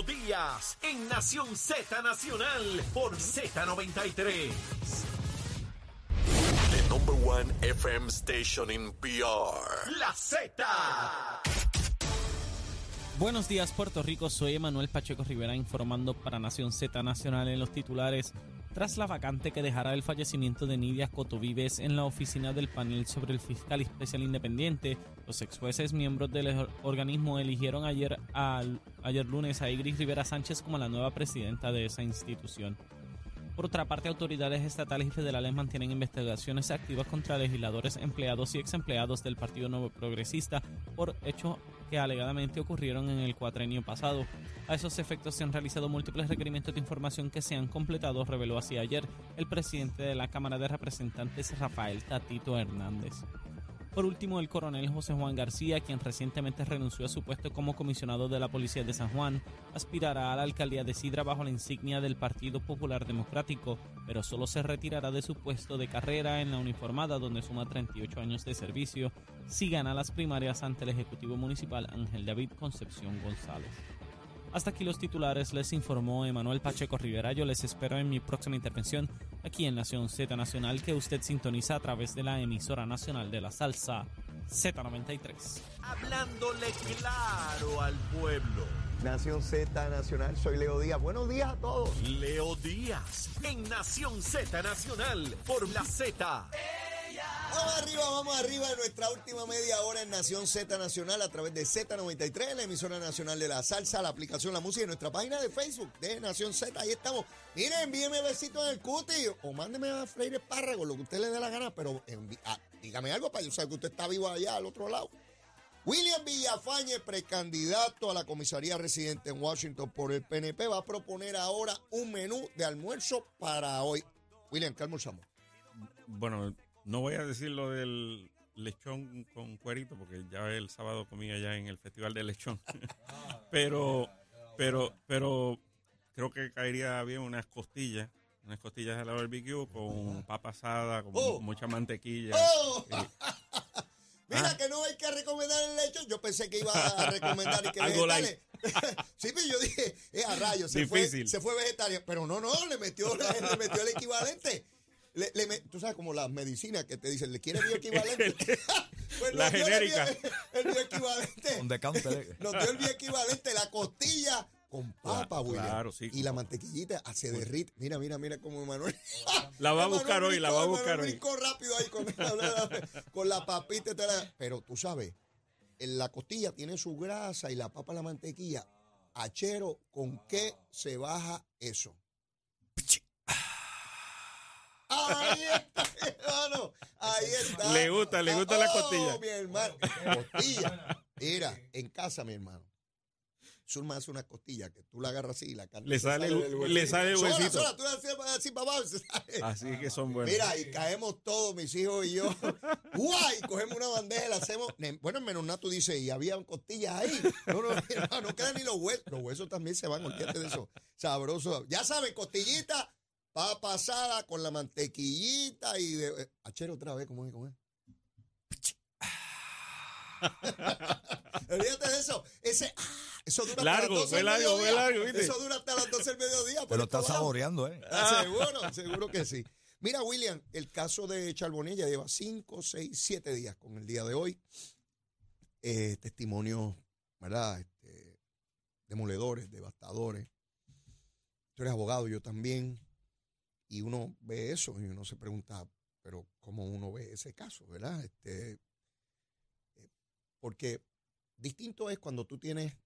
Leo Díaz en Nación Z Nacional por Z93. The number one FM station in PR. La Z. Buenos días Puerto Rico, soy Emanuel Pacheco Rivera informando para Nación Z Nacional en los titulares. Tras la vacante que dejará el fallecimiento de Nidia Cotovives en la oficina del panel sobre el fiscal especial independiente, los ex jueces miembros del organismo eligieron ayer, ayer lunes a Igris Rivera Sánchez como la nueva presidenta de esa institución. Por otra parte, autoridades estatales y federales mantienen investigaciones activas contra legisladores, empleados y ex empleados del Partido Nuevo Progresista por hechos que alegadamente ocurrieron en el cuatrenio pasado. A esos efectos se han realizado múltiples requerimientos de información que se han completado, reveló así ayer el presidente de la Cámara de Representantes, Rafael Tatito Hernández. Por último, el coronel José Juan García, quien recientemente renunció a su puesto como comisionado de la Policía de San Juan, aspirará a la alcaldía de Sidra bajo la insignia del Partido Popular Democrático, pero solo se retirará de su puesto de carrera en la uniformada donde suma 38 años de servicio si gana las primarias ante el Ejecutivo Municipal Ángel David Concepción González. Hasta aquí los titulares, les informó Emanuel Pacheco Rivera. Yo les espero en mi próxima intervención aquí en Nación Z Nacional que usted sintoniza a través de la emisora nacional de la salsa Z93. Hablándole claro al pueblo. Nación Z Nacional, soy Leo Díaz. Buenos días a todos. Leo Díaz en Nación Z Nacional por la Z. Vamos arriba, vamos arriba de nuestra última media hora en Nación Z Nacional a través de Z93, la emisora nacional de la salsa, la aplicación La Música y nuestra página de Facebook de Nación Z. Ahí estamos. Miren, envíeme besitos en el cuti o mándeme a Freire Espárrago, lo que usted le dé la gana, pero ah, dígame algo para yo saber que usted está vivo allá al otro lado. William Villafañe, precandidato a la comisaría residente en Washington por el PNP, va a proponer ahora un menú de almuerzo para hoy. William, ¿qué almorzamos? Bueno, no voy a decir lo del lechón con cuerito, porque ya el sábado comí allá en el Festival de Lechón. pero, pero, pero creo que caería bien unas costillas, unas costillas de la barbecue con papa asada, con Oh. mucha mantequilla. ¡Oh! Eh, Mira Ah. que no hay que recomendar el lechón. Yo pensé que iba a recomendar y que Algo vegetales. sí, pero yo dije, eh, a rayos, se fue, Difícil. se fue vegetariano. Pero no, no, le metió, le metió el equivalente. Le, le tú sabes como las medicinas que te dicen, ¿le quieres bioequivalente? Pues La el genérica. bio- El bioequivalente. Nos dio el bioequivalente, la costilla con papa, William. claro, sí, Y la mantequillita se derrite. Mira, mira, mira cómo Emanuel. La va a buscar hoy, la va a buscar hoy. brincó rápido ahí con, con la papita. Pero tú sabes, en la costilla tiene su grasa y la papa la mantequilla. Achero, ¿con qué se baja eso? Ahí está, hermano. Ahí está. Le gusta, le gusta la Oh, costilla. mi hermano. Costilla. Mira, en casa, mi hermano. Zulma hace una costilla que tú la agarras así y la carne Le sale el- del le sale el huesito. sola, tú la haces así para abajo y se sale. Así que son buenos. Mira, y caemos todos, mis hijos y yo. ¡Guay! Cogemos una bandeja y la hacemos. Bueno, en menos nada tú dices, y había costillas ahí. No, no, no, no quedan ni los huesos. Los huesos también se van, olvídate de eso. Sabroso. Ya saben, costillita, papa asada con la mantequillita y de. Achero otra vez, ¿cómo es? ¿Cómo es? Olvídate de eso. Ese. ah, eso dura Largo, hasta las 12 fue del largo, largo, ¿viste? Eso dura hasta las 12 del mediodía. Lo estás va. saboreando, ¿eh? Ah, seguro, seguro que sí. Mira, William, el caso de Charbonilla lleva 5, 6, 7 días con el día de hoy. Eh, testimonios, ¿verdad? Este, demoledores, devastadores. Tú eres abogado, yo también. Y uno ve eso y uno se pregunta, pero ¿cómo uno ve ese caso, verdad? Este, eh, porque distinto es cuando tú tienes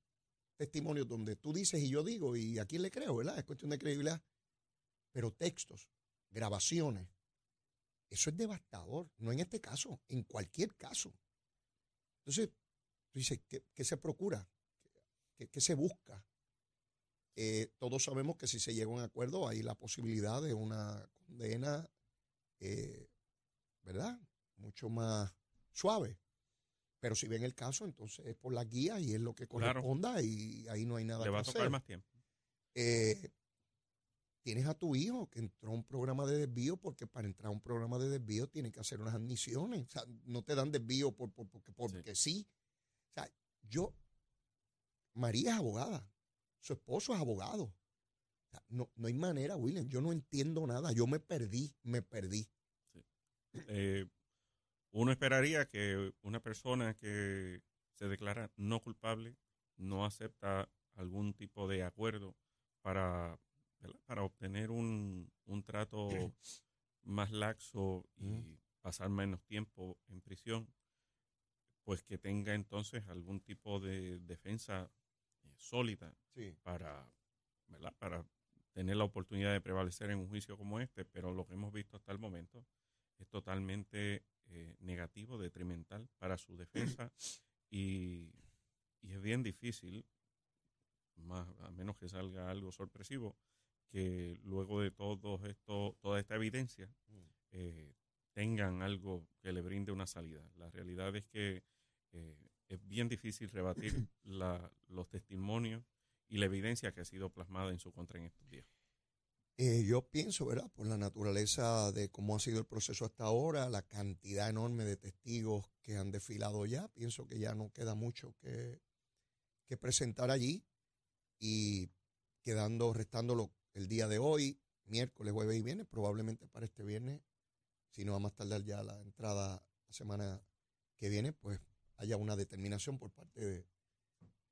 testimonios donde tú dices y yo digo, y a quién le creo, ¿verdad? Es cuestión de credibilidad pero textos, grabaciones, eso es devastador, no en este caso, en cualquier caso. Entonces, tú dices, ¿qué, se procura? ¿Qué, qué se busca? Eh, todos sabemos que si se llega a un acuerdo hay la posibilidad de una condena, eh, ¿verdad? Mucho más suave. Pero si ven el caso, entonces es por la guía y es lo que Claro. corresponda y ahí no hay nada Le va a que tocar hacer. más tiempo. Eh, tienes a tu hijo que entró a un programa de desvío porque para entrar a un programa de desvío tiene que hacer unas admisiones. O sea, no te dan desvío por, por- porque, porque sí. O sea, yo, María es abogada. Su esposo es abogado. O sea, no, no hay manera, William. Yo no entiendo nada. Yo me perdí, me perdí. Eh, uno esperaría que una persona que se declara no culpable no acepta algún tipo de acuerdo para, ¿verdad? para obtener un, un trato más laxo y pasar menos tiempo en prisión, pues que tenga entonces algún tipo de defensa sólida Sí. para, ¿verdad? para tener la oportunidad de prevalecer en un juicio como este, pero lo que hemos visto hasta el momento es totalmente eh, negativo, detrimental para su defensa y, y es bien difícil, más, a menos que salga algo sorpresivo, que luego de todo esto, toda esta evidencia eh, tengan algo que le brinde una salida. La realidad es que eh, es bien difícil rebatir la- los testimonios y la evidencia que ha sido plasmada en su contra en estos días. Eh, yo pienso, ¿verdad? Por la naturaleza de cómo ha sido el proceso hasta ahora, la cantidad enorme de testigos que han desfilado ya, pienso que ya no queda mucho que, que presentar allí y quedando, restándolo el día de hoy, miércoles, jueves y viernes, probablemente para este viernes, si no va a más tardar ya la entrada la semana que viene, pues haya una determinación por parte de-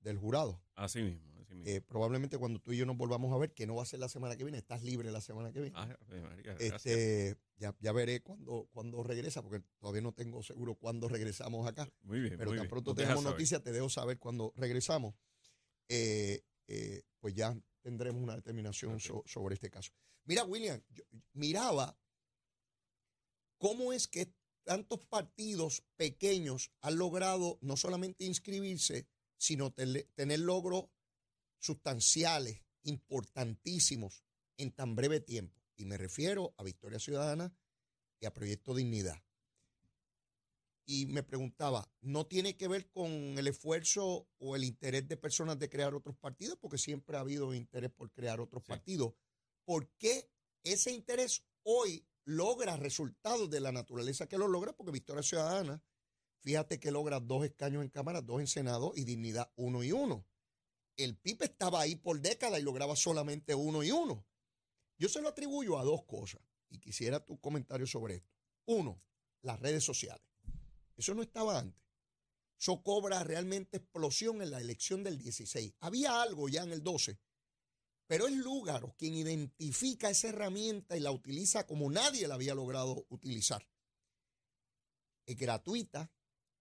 del jurado. Así mismo, así mismo. Eh, probablemente cuando tú y yo nos volvamos a ver, que no va a ser la semana que viene, estás libre la semana que viene. Ah, María, este, ya, ya veré cuando, cuando regresa, porque todavía no tengo seguro cuándo regresamos acá. muy bien, Pero muy tan bien. pronto deja tenemos noticias, te dejo saber cuando regresamos. Eh, eh, pues ya tendremos una determinación so- sobre este caso. Mira, William, yo miraba cómo es que tantos partidos pequeños han logrado no solamente inscribirse, sino tener logros sustanciales, importantísimos, en tan breve tiempo. Y me refiero a Victoria Ciudadana y a Proyecto Dignidad y me preguntaba, ¿no tiene que ver con el esfuerzo o el interés de personas de crear otros partidos? Porque siempre ha habido interés por crear otros Sí. partidos. ¿Por qué ese interés hoy logra resultados de la naturaleza que lo logra? Porque Victoria Ciudadana, fíjate que logra dos escaños en Cámara, dos en Senado y Dignidad uno y uno. El PIB estaba ahí por décadas y lograba solamente uno y uno. Yo se lo atribuyo a dos cosas y quisiera tu comentario sobre esto. Uno, las redes sociales. Eso no estaba antes. Eso cobra realmente explosión en la elección del 16. Había algo ya en el 12, pero es Lúgaro quien identifica esa herramienta y la utiliza como nadie la había logrado utilizar. Es gratuita,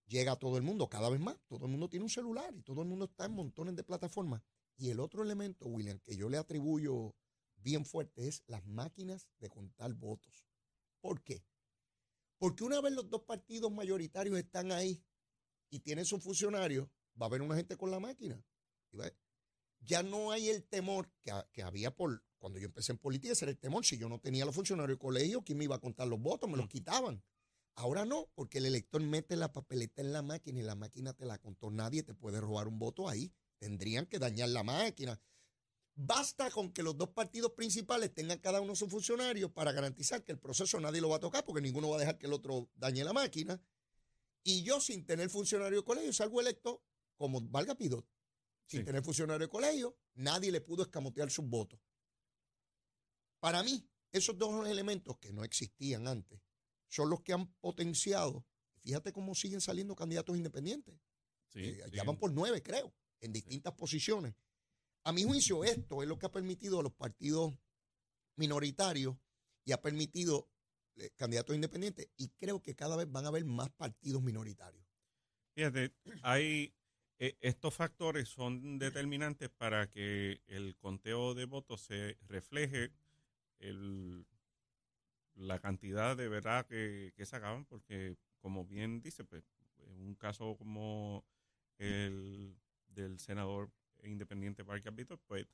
llega a todo el mundo cada vez más. Todo el mundo tiene un celular y todo el mundo está en montones de plataformas. Y el otro elemento, William, que yo le atribuyo bien fuerte es las máquinas de contar votos. ¿Por qué? Porque una vez los dos partidos mayoritarios están ahí y tienen sus funcionarios, va a haber una gente con la máquina. Y va- Ya no hay el temor que, que había por cuando yo empecé en política, ese era el temor. Si yo no tenía los funcionarios de colegio, ¿quién me iba a contar los votos? Me los quitaban. Ahora no, porque el elector mete la papeleta en la máquina y la máquina te la contó. Nadie te puede robar un voto ahí. Tendrían que dañar la máquina. Basta con que los dos partidos principales tengan cada uno su funcionario para garantizar que el proceso nadie lo va a tocar porque ninguno va a dejar que el otro dañe la máquina. Y yo sin tener funcionario de colegio salgo electo como valga Pidot. Sin Sí. tener funcionario de colegio, nadie le pudo escamotear sus votos. Para mí, esos dos elementos que no existían antes son los que han potenciado. Fíjate cómo siguen saliendo candidatos independientes. Sí, Eh, ya van por nueve, creo, en distintas posiciones. A mi juicio, esto es lo que ha permitido a los partidos minoritarios y ha permitido eh, candidatos independientes. Y creo que cada vez van a haber más partidos minoritarios. Fíjate, hay eh, estos factores son determinantes para que el conteo de votos se refleje el, la cantidad de verdad que, que sacaban, porque como bien dice, pues, en un caso como el del senador independiente Parque Víctor, pues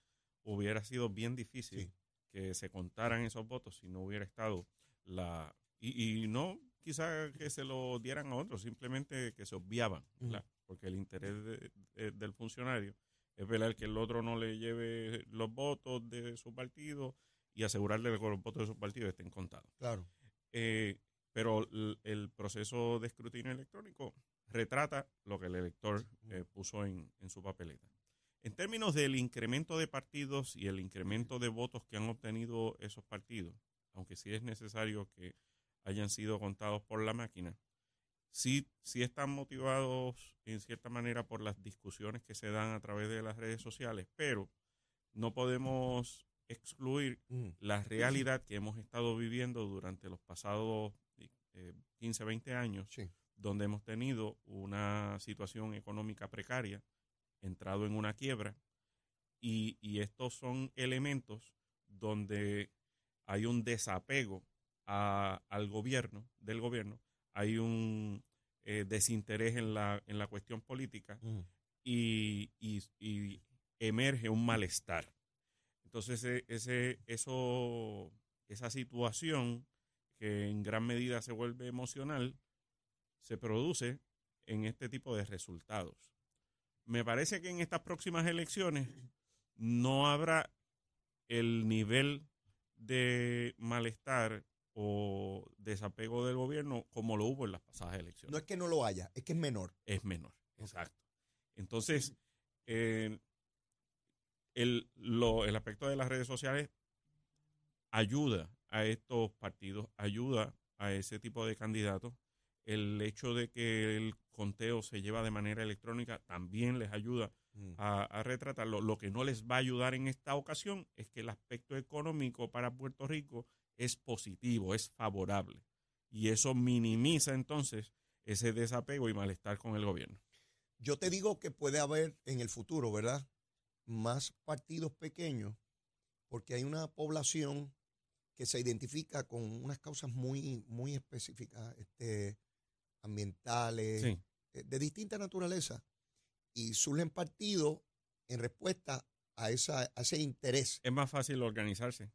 hubiera sido bien difícil Sí. que se contaran esos votos si no hubiera estado la y, y no quizá que se lo dieran a otros, simplemente que se obviaban, ¿verdad? Porque el interés de- de- del funcionario es velar que el otro no le lleve los votos de su partido y asegurarle que los votos de su partido estén contados. Claro. Eh, pero el, el proceso de escrutinio electrónico retrata lo que el elector eh, puso en, en su papeleta. En términos del incremento de partidos y el incremento de votos que han obtenido esos partidos, aunque sí es necesario que hayan sido contados por la máquina, sí, sí están motivados en cierta manera por las discusiones que se dan a través de las redes sociales, pero no podemos excluir Mm. la realidad que hemos estado viviendo durante los pasados eh, 15, 20 años, Sí. donde hemos tenido una situación económica precaria, entrado en una quiebra, y, y estos son elementos donde hay un desapego a- al gobierno, del gobierno, hay un eh, desinterés en la, en la cuestión política Mm. y, y- y emerge un malestar. Entonces, e- ese, eso, esa situación que en gran medida se vuelve emocional, se produce en este tipo de resultados. Me parece que en estas próximas elecciones no habrá el nivel de malestar o desapego del gobierno como lo hubo en las pasadas elecciones No es que no lo haya, es que es menor. es menor. Exacto. Entonces, eh, el, lo- el aspecto de las redes sociales ayuda a estos partidos, ayuda a ese tipo de candidatos. El hecho de que el conteo se lleva de manera electrónica también les ayuda Mm. a, a retratarlo. Lo que no les va a ayudar en esta ocasión es que el aspecto económico para Puerto Rico es positivo, es favorable. Y eso minimiza entonces ese desapego y malestar con el gobierno. Yo te digo que puede haber en el futuro, ¿verdad? Más partidos pequeños, porque hay una población que se identifica con unas causas muy, muy específicas, este, ambientales, Sí, eh, de distinta naturaleza, y surgen partidos en respuesta a, esa, a ese interés. es más fácil organizarse,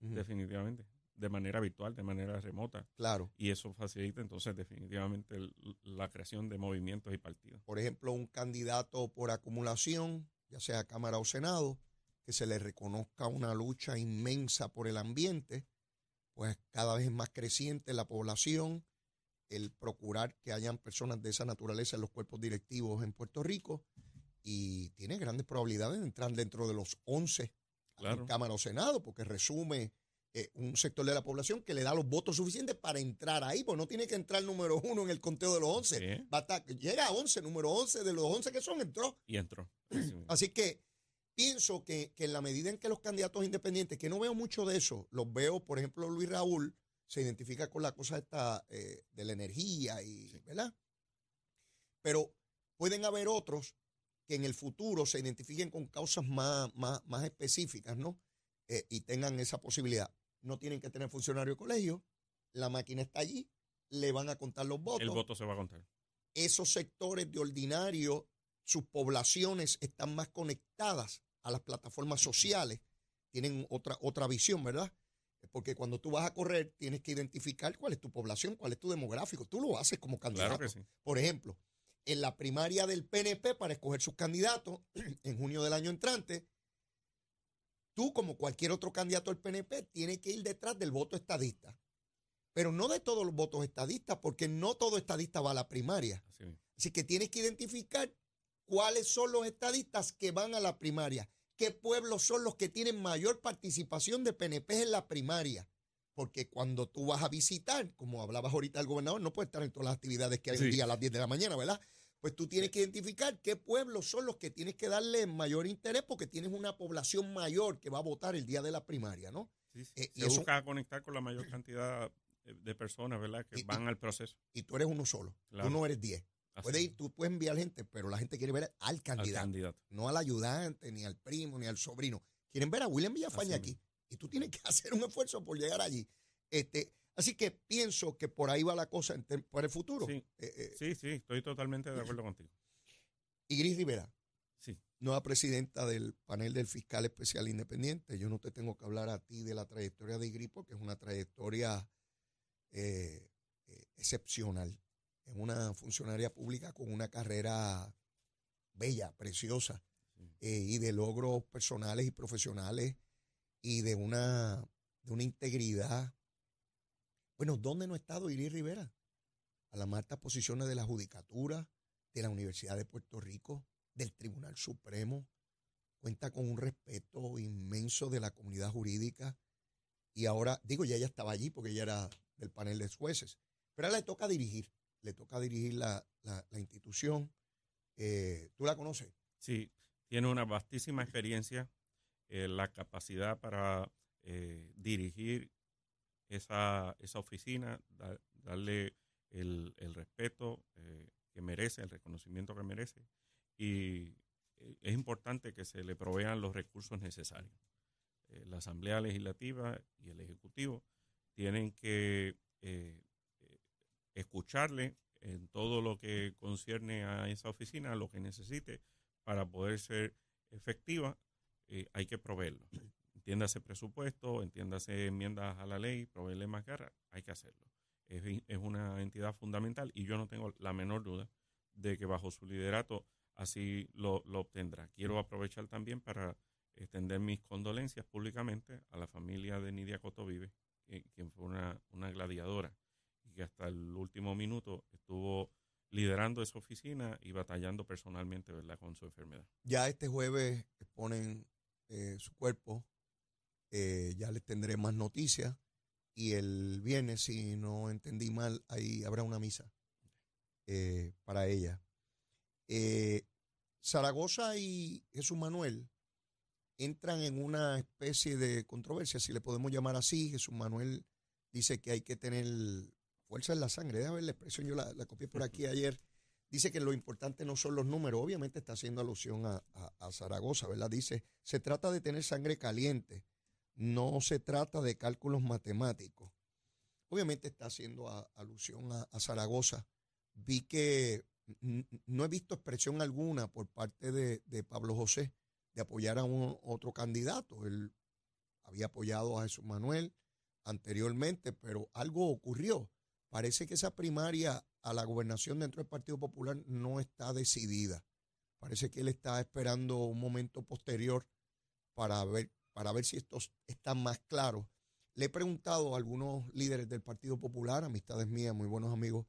Definitivamente, de manera virtual, de manera remota. Claro. Y eso facilita entonces definitivamente el- la creación de movimientos y partidos. por ejemplo, un candidato por acumulación, ya sea Cámara o Senado, que se le reconozca una lucha inmensa por el ambiente, pues cada vez es más creciente la población, el procurar que hayan personas de esa naturaleza en los cuerpos directivos en Puerto Rico, y tiene grandes probabilidades de entrar dentro de los 11 Claro. en Cámara o Senado, porque resume eh, un sector de la población que le da los votos suficientes para entrar ahí, pues no tiene que entrar número uno en el conteo de los 11. Sí, Va a estar- llega a 11, número 11 de los 11 que son, entró. y entró. Así mismo. Así que pienso que, que en la medida en que los candidatos independientes, que no veo mucho de eso, los veo, por ejemplo, Luis Raúl se identifica con la cosa esta eh, de la energía, y, ¿verdad? Pero pueden haber otros que en el futuro se identifiquen con causas más, más, más específicas, ¿no? Eh, y tengan esa posibilidad. No tienen que tener funcionario de colegio, la máquina está allí, le van a contar los votos El voto se va a contar. esos sectores de ordinario, sus poblaciones están más conectadas a las plataformas sociales, tienen otra, otra visión, ¿verdad? Porque cuando tú vas a correr, tienes que identificar cuál es tu población, cuál es tu demográfico. Tú lo haces como candidato. Claro que sí. Por ejemplo, en la primaria del PNP para escoger sus candidatos en junio del año entrante, tú como cualquier otro candidato del PNP tienes que ir detrás del voto estadista. Pero no de todos los votos estadistas, porque no todo estadista va a la primaria. Así que tienes que identificar cuáles son los estadistas que van a la primaria, qué pueblos son los que tienen mayor participación de PNP en la primaria. Porque cuando tú vas a visitar, como hablabas ahorita el gobernador, no puede estar en todas las actividades que hay un Sí. día a las 10 de la mañana, ¿verdad? Pues tú tienes que identificar qué pueblos son los que tienes que darle mayor interés porque tienes una población mayor que va a votar el día de la primaria, ¿no? Sí, sí. Eh, y eso- busca conectar con la mayor cantidad de- de personas, ¿verdad? Que Y- y- van al proceso. Y tú eres uno solo, Claro. tú no eres 10. Así Puedes ir, tú puedes enviar gente, pero la gente quiere ver al al candidato. no al ayudante, ni al primo, ni al sobrino. Quieren ver a William Villafaña Así aquí. Y tú tienes que hacer un esfuerzo por llegar allí. Este, así que pienso que por ahí va la cosa para el futuro. Sí. Eh, eh, Sí, sí, estoy totalmente de acuerdo contigo. y Gris Rivera, Sí. nueva presidenta del panel del fiscal especial independiente. Yo no te tengo que hablar a ti de la trayectoria de Gris porque es una trayectoria eh, excepcional. Es una funcionaria pública con una carrera bella, preciosa. Sí. y de logros personales y profesionales y de una, de una integridad. Bueno, ¿dónde no ha estado Iris Rivera? A las altas posiciones de la Judicatura, de la Universidad de Puerto Rico, del Tribunal Supremo, cuenta con un respeto inmenso de la comunidad jurídica y ahora, digo, ya ella estaba allí porque ella era del panel de jueces, pero ahora le toca dirigir, le toca dirigir la, la, institución. Eh, ¿Tú la conoces? Sí, tiene una vastísima experiencia, eh, la capacidad para eh, dirigir esa, esa oficina, darle el, el respeto que merece, el reconocimiento que merece. Y es importante que se le provean los recursos necesarios. Eh, la Asamblea Legislativa y el Ejecutivo tienen que eh, eh, escucharle en todo lo que concierne a esa oficina, lo que necesite para poder ser efectiva, hay que proveerlo. Entiéndase presupuesto, entiéndase enmiendas a la ley, proveerle más guerra, hay que hacerlo. Es, es una entidad fundamental y yo no tengo la menor duda de que bajo su liderato así lo, lo obtendrá. Quiero aprovechar también para extender mis condolencias públicamente a la familia de Nidia Cotovive, quien fue una, una gladiadora y que hasta el último minuto estuvo liderando esa oficina y batallando personalmente ¿verdad? con su enfermedad. Ya este jueves exponen eh, su cuerpo, eh, ya les tendré más noticias y el viernes, si no entendí mal, ahí habrá una misa eh, para ella. Zaragoza y Jesús Manuel entran en una especie de controversia, si le podemos llamar así. Jesús Manuel dice que hay que tener fuerza en la sangre. Déjame ver la expresión, yo la, copié por aquí ayer. Dice que lo importante no son los números, obviamente está haciendo alusión a, Zaragoza, ¿verdad? Dice, se trata de tener sangre caliente, no se trata de cálculos matemáticos. Obviamente está haciendo alusión a, Zaragoza. Vi que no he visto expresión alguna por parte de Pablo José de apoyar a un otro candidato. Él había apoyado a Jesús Manuel anteriormente, pero algo ocurrió. Parece que esa primaria a la gobernación dentro del Partido Popular no está decidida. Parece que él está esperando un momento posterior para ver, para ver si esto está más claro. Le he preguntado a algunos líderes del Partido Popular, amistades mías, muy buenos amigos,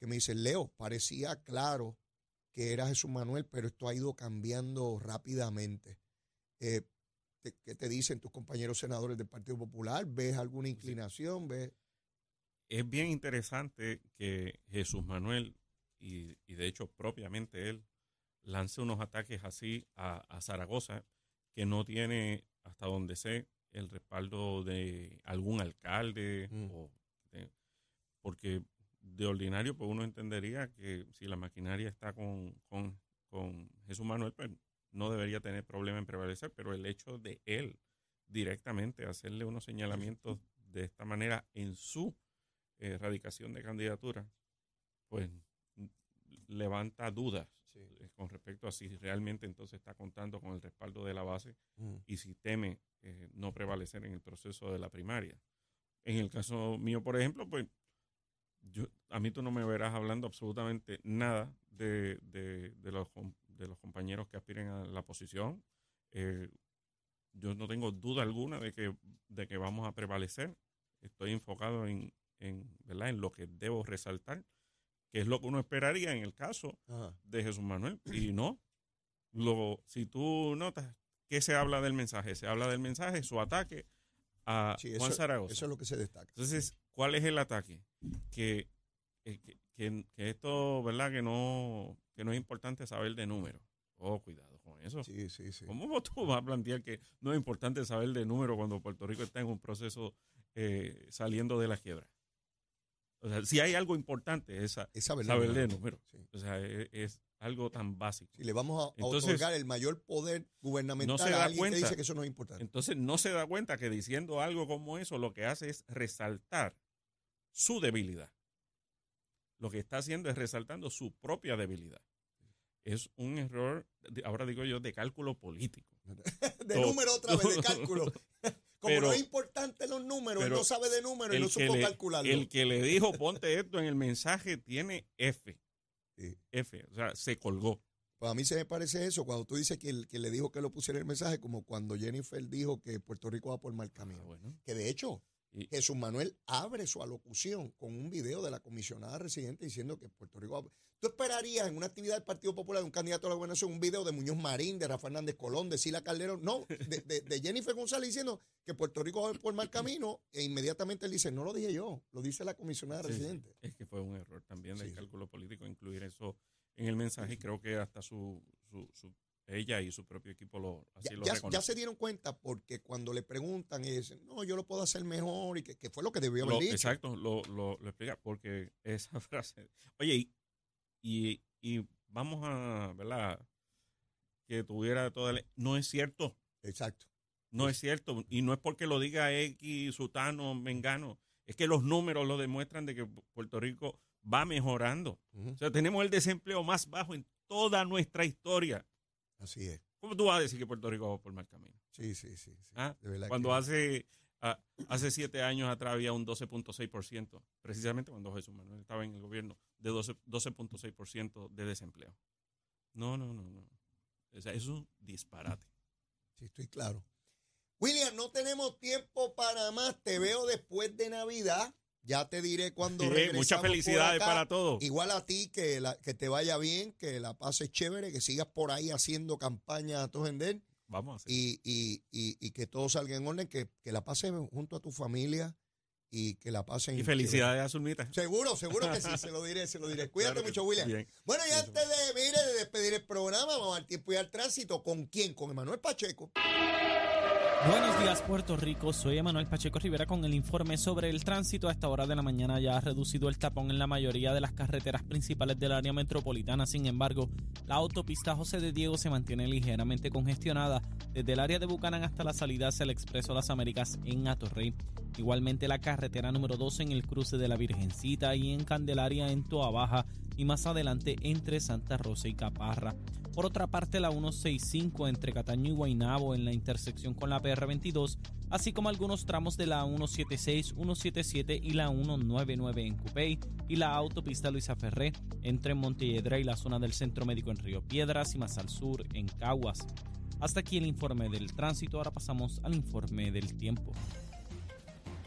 que me dicen, Leo, parecía claro que era Jesús Manuel, pero esto ha ido cambiando rápidamente. Eh, ¿Qué te dicen tus compañeros senadores del Partido Popular? ¿Ves alguna inclinación? ¿Ves? Es bien interesante que Jesús Manuel, y, de hecho propiamente él, lance unos ataques así a, Zaragoza, que no tiene, hasta donde sé, el respaldo de algún alcalde, mm. o porque de ordinario, pues uno entendería que si la maquinaria está con, con, Jesús Manuel, pues no debería tener problema en prevalecer, pero el hecho de él directamente hacerle unos señalamientos de esta manera en su erradicación de candidatura, pues levanta dudas eh, con respecto a si realmente entonces está contando con el respaldo de la base mm. y si teme eh, no prevalecer en el proceso de la primaria. En el caso mío, por ejemplo, pues yo, a mí tú no me verás hablando absolutamente nada de, los, de los compañeros que aspiren a la posición. Eh, yo no tengo duda alguna de que, de que vamos a prevalecer. Estoy enfocado en, en, ¿verdad? en lo que debo resaltar, que es lo que uno esperaría en el caso de Jesús Manuel. Y no, lo, si tú notas, ¿qué se habla del mensaje? Se habla del mensaje, su ataque a Juan Zaragoza. Eso es lo que se destaca. Entonces, ¿cuál es el ataque? Eh, que, que, esto, ¿verdad? Que no, que no es importante saber de números. Oh, cuidado con eso. Sí, sí, sí. ¿Cómo tú vas a plantear que no es importante saber de números cuando Puerto Rico está en un proceso eh, saliendo de la quiebra? O sea, si hay algo importante es, saber, números. O sea, e, es, algo tan básico. Si le vamos a, otorgar el mayor poder gubernamental se da a alguien cuenta, que dice que eso no es importante. Entonces no se da cuenta que diciendo algo como eso lo que hace es resaltar su debilidad. Lo que está haciendo es resaltando su propia debilidad. Es un error, ahora digo yo, de cálculo político. de número otra vez, de cálculo. Como no es importante los números, él no sabe de números y no supo calcularlo. El que le dijo ponte esto en el mensaje tiene F. F, o sea, se colgó. Pues a mí se me parece eso, cuando tú dices que, el, que le dijo que lo pusiera el mensaje, como cuando Jennifer dijo que Puerto Rico va por mal camino. Ah, que de hecho, Y- Jesús Manuel abre su alocución con un video de la comisionada residente diciendo que Puerto Rico... ¿Tú esperarías en una actividad del Partido Popular de un candidato a la gobernación un video de Muñoz Marín, de Rafael Hernández Colón, de Sila Calderón? No, de, de- de Jennifer González diciendo que Puerto Rico va por mal camino e inmediatamente él dice, no lo dije yo, lo dice la comisionada Sí, residente. Es que fue un error también del sí. cálculo político incluir eso en el mensaje y creo que hasta su, su, su- ella y su propio equipo lo así Ya, lo ya- se dieron cuenta porque cuando le preguntan y dicen, no, yo lo puedo hacer mejor y que, que fue lo que debió haber Lo- dicho. exacto, lo, lo, lo explica porque esa frase. Oye, y, y, y vamos a, ¿verdad? Que tuviera toda la- No es cierto, Exacto. no es cierto. Y no es porque lo diga X, Sutano, Mengano. Es que los números lo demuestran de que Puerto Rico va mejorando. O sea, tenemos el desempleo más bajo en toda nuestra historia. Así es. ¿Cómo tú vas a decir que Puerto Rico va por mal camino? Sí, sí, sí. sí. Ah, De Cuando que- hace, ah, hace siete años atrás había un 12.6%, precisamente cuando Jesús Manuel estaba en el gobierno, de 12 12.6% de desempleo. No, no, no, no. O sea, es un disparate. Sí, estoy claro. William, no tenemos tiempo para más. Te veo después de Navidad. Ya te diré cuando Sí, regresamos muchas por felicidades acá. para todos. Igual a ti, que, la, que te vaya bien, que la pases chévere, que sigas por ahí haciendo campaña a tu vender Vamos a hacer. y, y, y, y que todo salga en orden, que, que la pases junto a tu familia y que la pasen. Y felicidades a Zulmita. Seguro, seguro que sí, se lo diré, se lo diré. Cuídate Claro mucho. William. Bien. Bueno, y antes de, mire, de despedir el programa, vamos al tiempo y al tránsito. ¿Con quién? Con Emanuel Pacheco. Buenos días Puerto Rico, soy Emanuel Pacheco Rivera con el informe sobre el tránsito. A esta hora de la mañana ya ha reducido el tapón en la mayoría de las carreteras principales del área metropolitana. Sin embargo, la autopista José de Diego se mantiene ligeramente congestionada desde el área de Bucanán hasta la salida hacia el Expreso Las Américas en Atorrey. Igualmente la carretera número 12 en el cruce de la Virgencita y en Candelaria en Toa Baja y más adelante entre Santa Rosa y Caparra. Por otra parte, la 165 entre Cataño y Guaynabo en la intersección con la PR22, así como algunos tramos de la 176, 177 y la 199 en Cupey y la autopista Luisa Ferré entre Montelledra y la zona del Centro Médico en Río Piedras y más al sur en Caguas. Hasta aquí el informe del tránsito, ahora pasamos al informe del tiempo.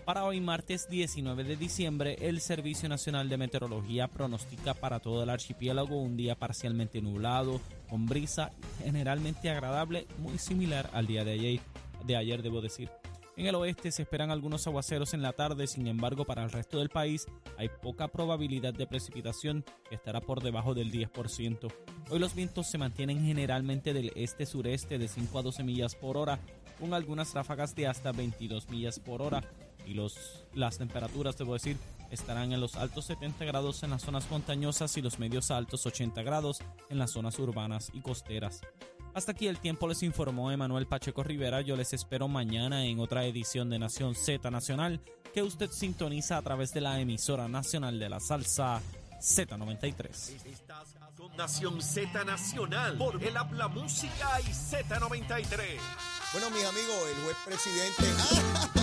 Para hoy, martes 19 de diciembre, el Servicio Nacional de Meteorología pronostica para todo el archipiélago un día parcialmente nublado, con brisa generalmente agradable, muy similar al día de ayer, de ayer debo decir. En el oeste se esperan algunos aguaceros en la tarde, sin embargo para el resto del país hay poca probabilidad de precipitación que estará por debajo del 10%. Hoy los vientos se mantienen generalmente del este-sureste de 5 a 12 millas por hora, con algunas ráfagas de hasta 22 millas por hora y los, las temperaturas, debo decir, estarán en los altos 70 grados en las zonas montañosas y los medios altos 80 grados en las zonas urbanas y costeras. Hasta aquí el tiempo les informó Emanuel Pacheco Rivera. Yo les espero mañana en otra edición de Nación Z Nacional que usted sintoniza a través de la emisora nacional de la salsa Z93. Estás con Nación Z Nacional por el Habla Música y Z93. Bueno, mis amigos, el juez presidente. ¡Ah!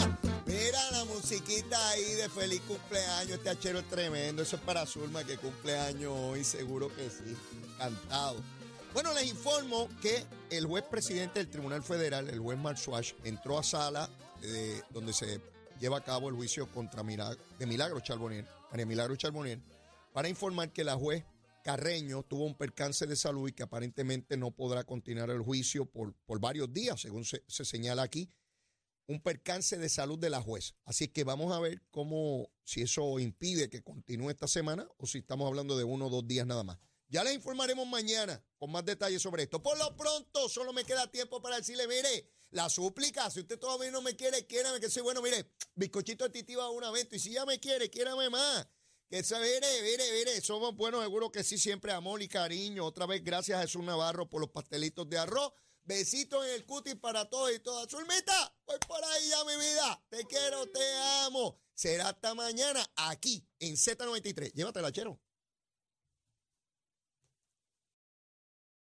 Mira la musiquita ahí de feliz cumpleaños. Este achero es tremendo. Eso es para Zulma que cumpleaños hoy, seguro que sí. Encantado. Bueno, les informo que el juez presidente del Tribunal Federal, el juez Marswash, entró a sala eh, donde se lleva a cabo el juicio contra Mila- de Milagro María Milagro Charbonier, para informar que la juez Carreño tuvo un percance de salud y que aparentemente no podrá continuar el juicio por, por varios días, según se, se señala aquí. Un percance de salud de la juez. Así que vamos a ver cómo, si eso impide que continúe esta semana o si estamos hablando de uno o dos días nada más. Ya les informaremos mañana con más detalles sobre esto. Por lo pronto, solo me queda tiempo para decirle, mire, la súplica, si usted todavía no me quiere, quiérame que soy bueno, mire, bizcochito de titi va a un evento y si ya me quiere, quiérame más. Que se mire, mire, mire, somos buenos, seguro que sí, siempre amor y cariño. Otra vez, gracias a Jesús Navarro por los pastelitos de arroz. Besitos en el cutis para todos y todas. Zulmita, voy por ahí ya, mi vida. Te quiero, te amo. Será hasta mañana aquí en Z93. Llévatela, chero.